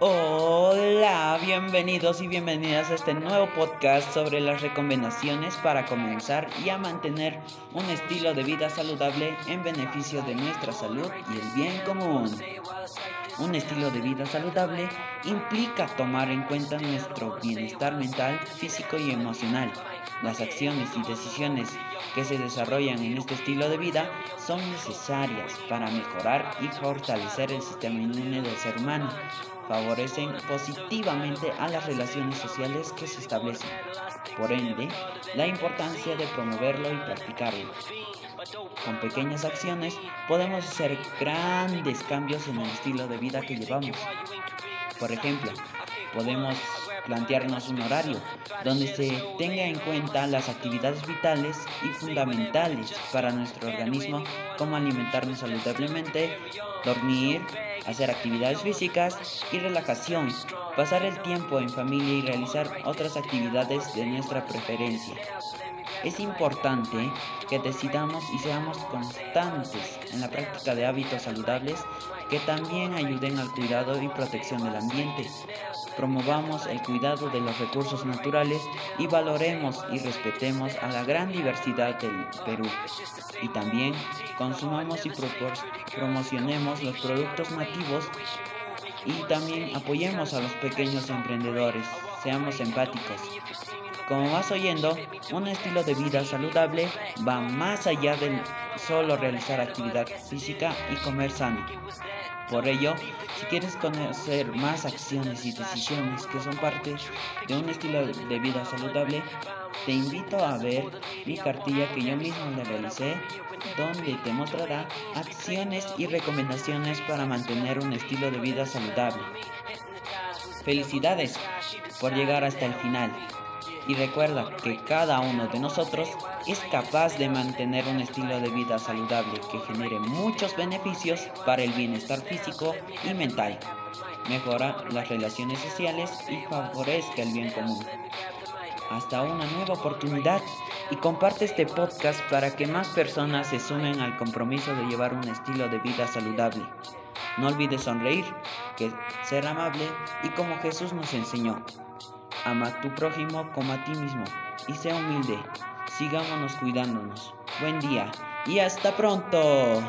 Hola, bienvenidos y bienvenidas a este nuevo podcast sobre las recomendaciones para comenzar y a mantener un estilo de vida saludable en beneficio de nuestra salud y el bien común. Un estilo de vida saludable implica tomar en cuenta nuestro bienestar mental, físico y emocional. Las acciones y decisiones que se desarrollan en este estilo de vida son necesarias para mejorar y fortalecer el sistema inmune del ser humano favorecen positivamente a las relaciones sociales que se establecen. Por ende, la importancia de promoverlo y practicarlo. Con pequeñas acciones podemos hacer grandes cambios en el estilo de vida que llevamos. Por ejemplo, podemos plantearnos un horario donde se tenga en cuenta las actividades vitales y fundamentales para nuestro organismo como alimentarnos saludablemente, dormir, hacer actividades físicas y relajación, pasar el tiempo en familia y realizar otras actividades de nuestra preferencia. Es importante que decidamos y seamos constantes en la práctica de hábitos saludables que también ayuden al cuidado y protección del ambiente. Promovamos el cuidado de los recursos naturales y valoremos y respetemos a la gran diversidad del Perú. Y también consumamos y promocionemos los productos nativos y también apoyemos a los pequeños emprendedores. Seamos empáticos. Como vas oyendo, un estilo de vida saludable va más allá de solo realizar actividad física y comer sano. Por ello, si quieres conocer más acciones y decisiones que son parte de un estilo de vida saludable, te invito a ver mi cartilla que yo mismo le realicé, donde te mostrará acciones y recomendaciones para mantener un estilo de vida saludable. Felicidades por llegar hasta el final. Y recuerda que cada uno de nosotros es capaz de mantener un estilo de vida saludable que genere muchos beneficios para el bienestar físico y mental, mejora las relaciones sociales y favorezca el bien común. Hasta una nueva oportunidad y comparte este podcast para que más personas se sumen al compromiso de llevar un estilo de vida saludable. No olvides sonreír, que ser amable y como Jesús nos enseñó. Ama a tu prójimo como a ti mismo y sea humilde. Sigámonos cuidándonos. Buen día y hasta pronto.